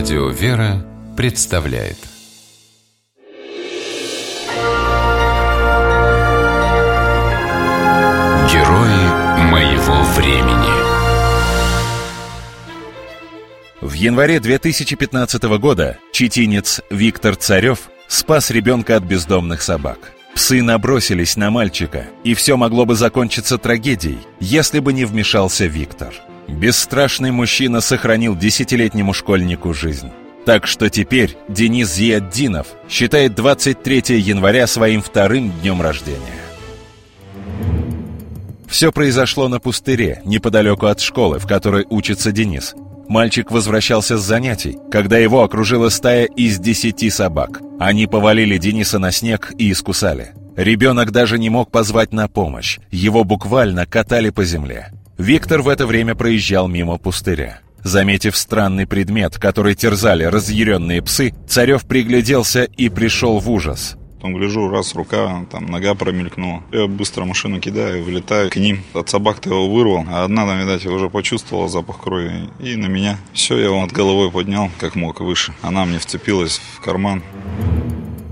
Радио «Вера» представляет Герои моего времени В январе 2015 года читинец Виктор Царев спас ребенка от бездомных собак. Псы набросились на мальчика, и все могло бы закончиться трагедией, если бы не вмешался Виктор. Бесстрашный мужчина сохранил десятилетнему школьнику жизнь. Так что теперь Денис Зиаддинов считает 23 января своим вторым днем рождения. Все произошло на пустыре, неподалеку от школы, в которой учится Денис. Мальчик возвращался с занятий, когда его окружила стая из десяти собак. Они повалили Дениса на снег и искусали. Ребенок даже не мог позвать на помощь. Его буквально катали по земле. Виктор в это время проезжал мимо пустыря. Заметив странный предмет, который терзали разъяренные псы, Царев пригляделся и пришел в ужас. Потом гляжу, раз рука, там нога промелькнула. Я быстро машину кидаю, вылетаю к ним. От собак-то его вырвал, а одна там, видать, уже почувствовала запах крови. И на меня. Все, я его от головой поднял, как мог, выше. Она мне вцепилась в карман.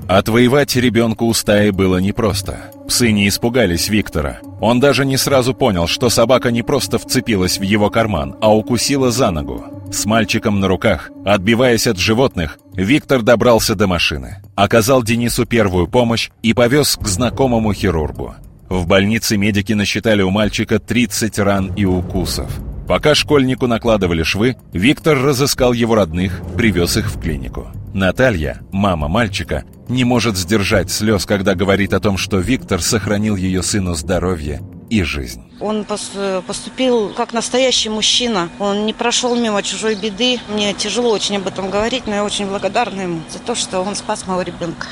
Отвоевать ребенку у стаи было непросто. Псы не испугались Виктора. Он даже не сразу понял, что собака не просто вцепилась в его карман, а укусила за ногу. С мальчиком на руках, отбиваясь от животных, Виктор добрался до машины, оказал Денису первую помощь и повез к знакомому хирургу. В больнице медики насчитали у мальчика 30 ран и укусов. Пока школьнику накладывали швы, Виктор разыскал его родных, привез их в клинику. Наталья, мама мальчика, не может сдержать слез, когда говорит о том, что Виктор сохранил ее сыну здоровье и жизнь. Он поступил как настоящий мужчина. Он не прошел мимо чужой беды. Мне тяжело очень об этом говорить, но я очень благодарна ему за то, что он спас моего ребенка.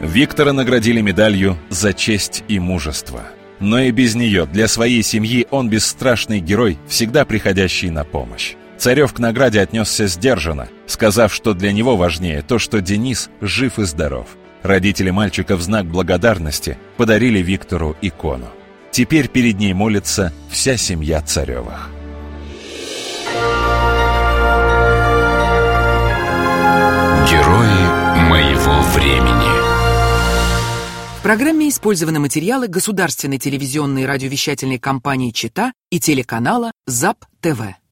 Виктора наградили медалью «За честь и мужество». Но и без нее для своей семьи он бесстрашный герой, всегда приходящий на помощь. Царев к награде отнесся сдержанно, сказав, что для него важнее то, что Денис жив и здоров. Родители мальчика в знак благодарности подарили Виктору икону. Теперь перед ней молится вся семья Царевых. Герои моего времени В программе использованы материалы государственной телевизионной и радиовещательной компании «Чита» и телеканала ЗАП-ТВ.